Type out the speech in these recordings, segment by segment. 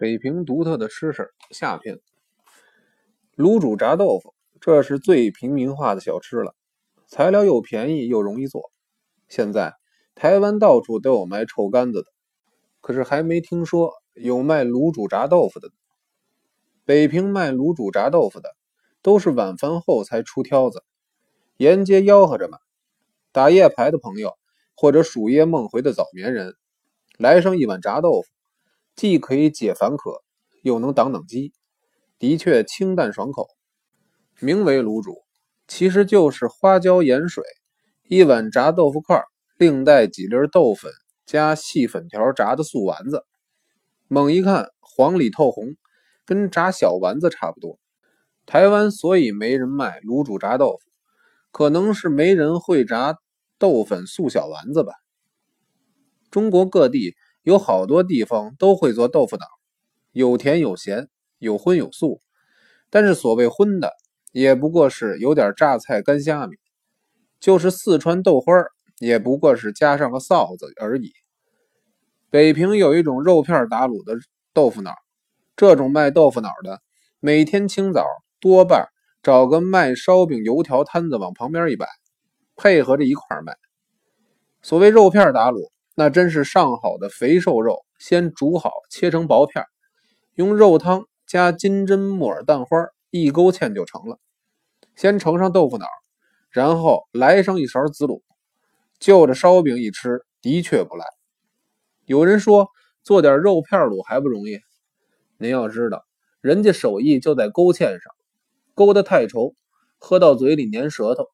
北平独特的吃食下篇。卤煮炸豆腐，这是最平民化的小吃了，材料又便宜又容易做。现在台湾到处都有卖臭干子的，可是还没听说有卖卤煮炸豆腐的。北平卖卤煮炸豆腐的，都是晚饭后才出挑子，沿街吆喝着买。打夜排的朋友，或者暑夜梦回的早眠人，来上一碗炸豆腐。既可以解烦渴，又能挡挡饥，的确清淡爽口。名为卤煮，其实就是花椒盐水，一碗炸豆腐块，另带几粒豆粉加细粉条炸的素丸子。猛一看，黄里透红，跟炸小丸子差不多。台湾所以没人卖卤煮炸豆腐，可能是没人会炸豆粉素小丸子吧。中国各地。有好多地方都会做豆腐脑，有甜有咸，有荤有素。但是所谓荤的，也不过是有点榨菜干虾米；就是四川豆花，也不过是加上个臊子而已。北平有一种肉片打卤的豆腐脑，这种卖豆腐脑的，每天清早多半找个卖烧饼油条摊子往旁边一摆，配合着一块卖。所谓肉片打卤。那真是上好的肥瘦肉，先煮好，切成薄片，用肉汤加金针木耳蛋花一勾芡就成了。先盛上豆腐脑，然后来上一勺子卤，就着烧饼一吃，的确不赖。有人说做点肉片卤还不容易，您要知道，人家手艺就在勾芡上，勾得太稠，喝到嘴里粘舌头；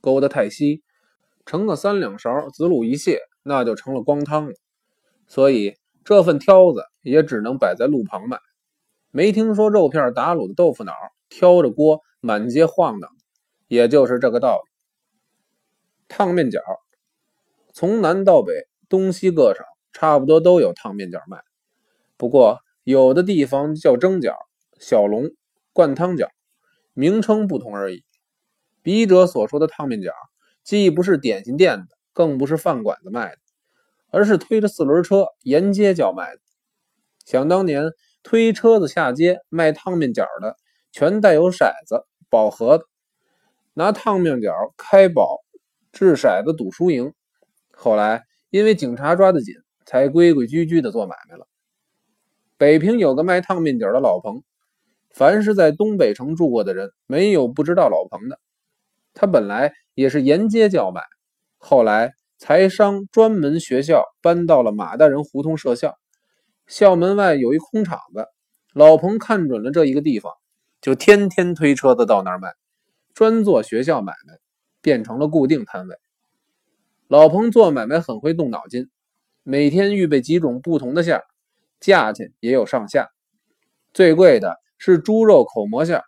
勾得太稀，盛个三两勺子卤一泻。那就成了光汤了，所以这份挑子也只能摆在路旁卖。没听说肉片打卤的豆腐脑，挑着锅满街晃荡，也就是这个道理。烫面饺，从南到北，东西各省差不多都有烫面饺卖，不过有的地方叫蒸饺、小笼、灌汤饺，名称不同而已。笔者所说的烫面饺，既不是点心店的。更不是饭馆子卖的，而是推着四轮车沿街叫卖的。想当年，推车子下街卖烫面饺的，全带有骰子、宝盒的，拿烫面饺开宝，掷骰子赌输赢。后来因为警察抓得紧，才规规矩矩的做买卖了。北平有个卖烫面饺的老彭，凡是在东北城住过的人，没有不知道老彭的。他本来也是沿街叫卖。后来，财商专门学校搬到了马大人胡同设校，校门外有一空场子，老彭看准了这一个地方，就天天推车子到那儿卖，专做学校买卖，变成了固定摊位。老彭做买卖很会动脑筋，每天预备几种不同的馅儿，价钱也有上下，最贵的是猪肉口蘑馅儿。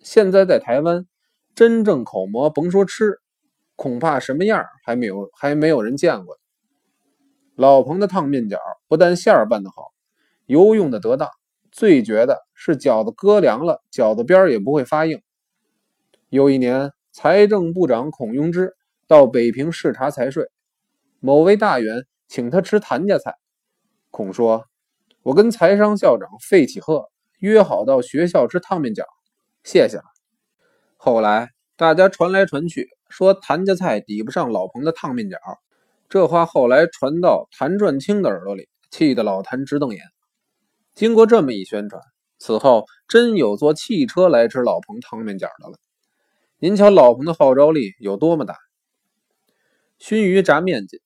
现在在台湾，真正口蘑甭说吃。恐怕什么样还没有还没有人见过。老彭的烫面饺不但馅儿拌得好，油用的得当，最绝的是饺子搁凉了，饺子边儿也不会发硬。有一年，财政部长孔庸之到北平视察财税，某位大员请他吃谭家菜。孔说：“我跟财商校长费启鹤约好到学校吃烫面饺，谢谢了。”后来大家传来传去。说谭家菜抵不上老彭的烫面饺，这话后来传到谭传清的耳朵里，气得老谭直瞪眼。经过这么一宣传，此后真有坐汽车来吃老彭烫面饺的了。您瞧老彭的号召力有多么大！熏鱼炸面筋，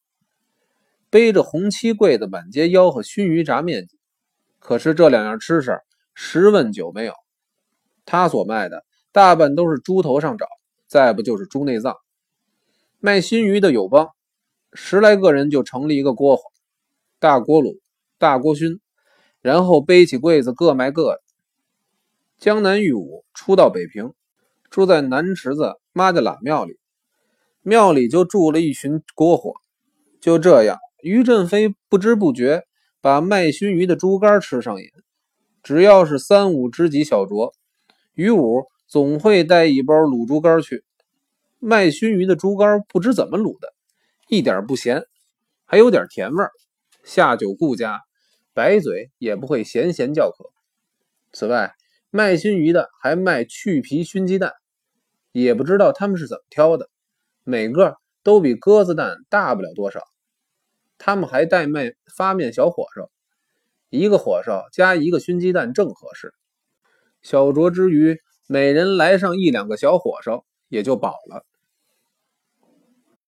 背着红漆柜子满街吆喝熏鱼炸面筋，可是这两样吃食十问九没有。他所卖的大半都是猪头上找。再不就是猪内脏，卖熏鱼的友邦，十来个人就成立一个锅火，大锅卤，大锅熏，然后背起柜子各卖各的。江南玉武初到北平，住在南池子妈家喇庙里，庙里就住了一群锅火。就这样，于振飞不知不觉把卖熏鱼的猪肝吃上瘾，只要是三五知己小酌，于武。总会带一包卤猪肝去卖熏鱼的猪肝，不知怎么卤的，一点不咸，还有点甜味儿。下酒顾家，白嘴也不会咸咸叫渴。此外，卖熏鱼的还卖去皮熏鸡蛋，也不知道他们是怎么挑的，每个都比鸽子蛋大不了多少。他们还带卖发面小火烧，一个火烧加一个熏鸡蛋正合适。小酌之余，每人来上一两个小火烧，也就饱了。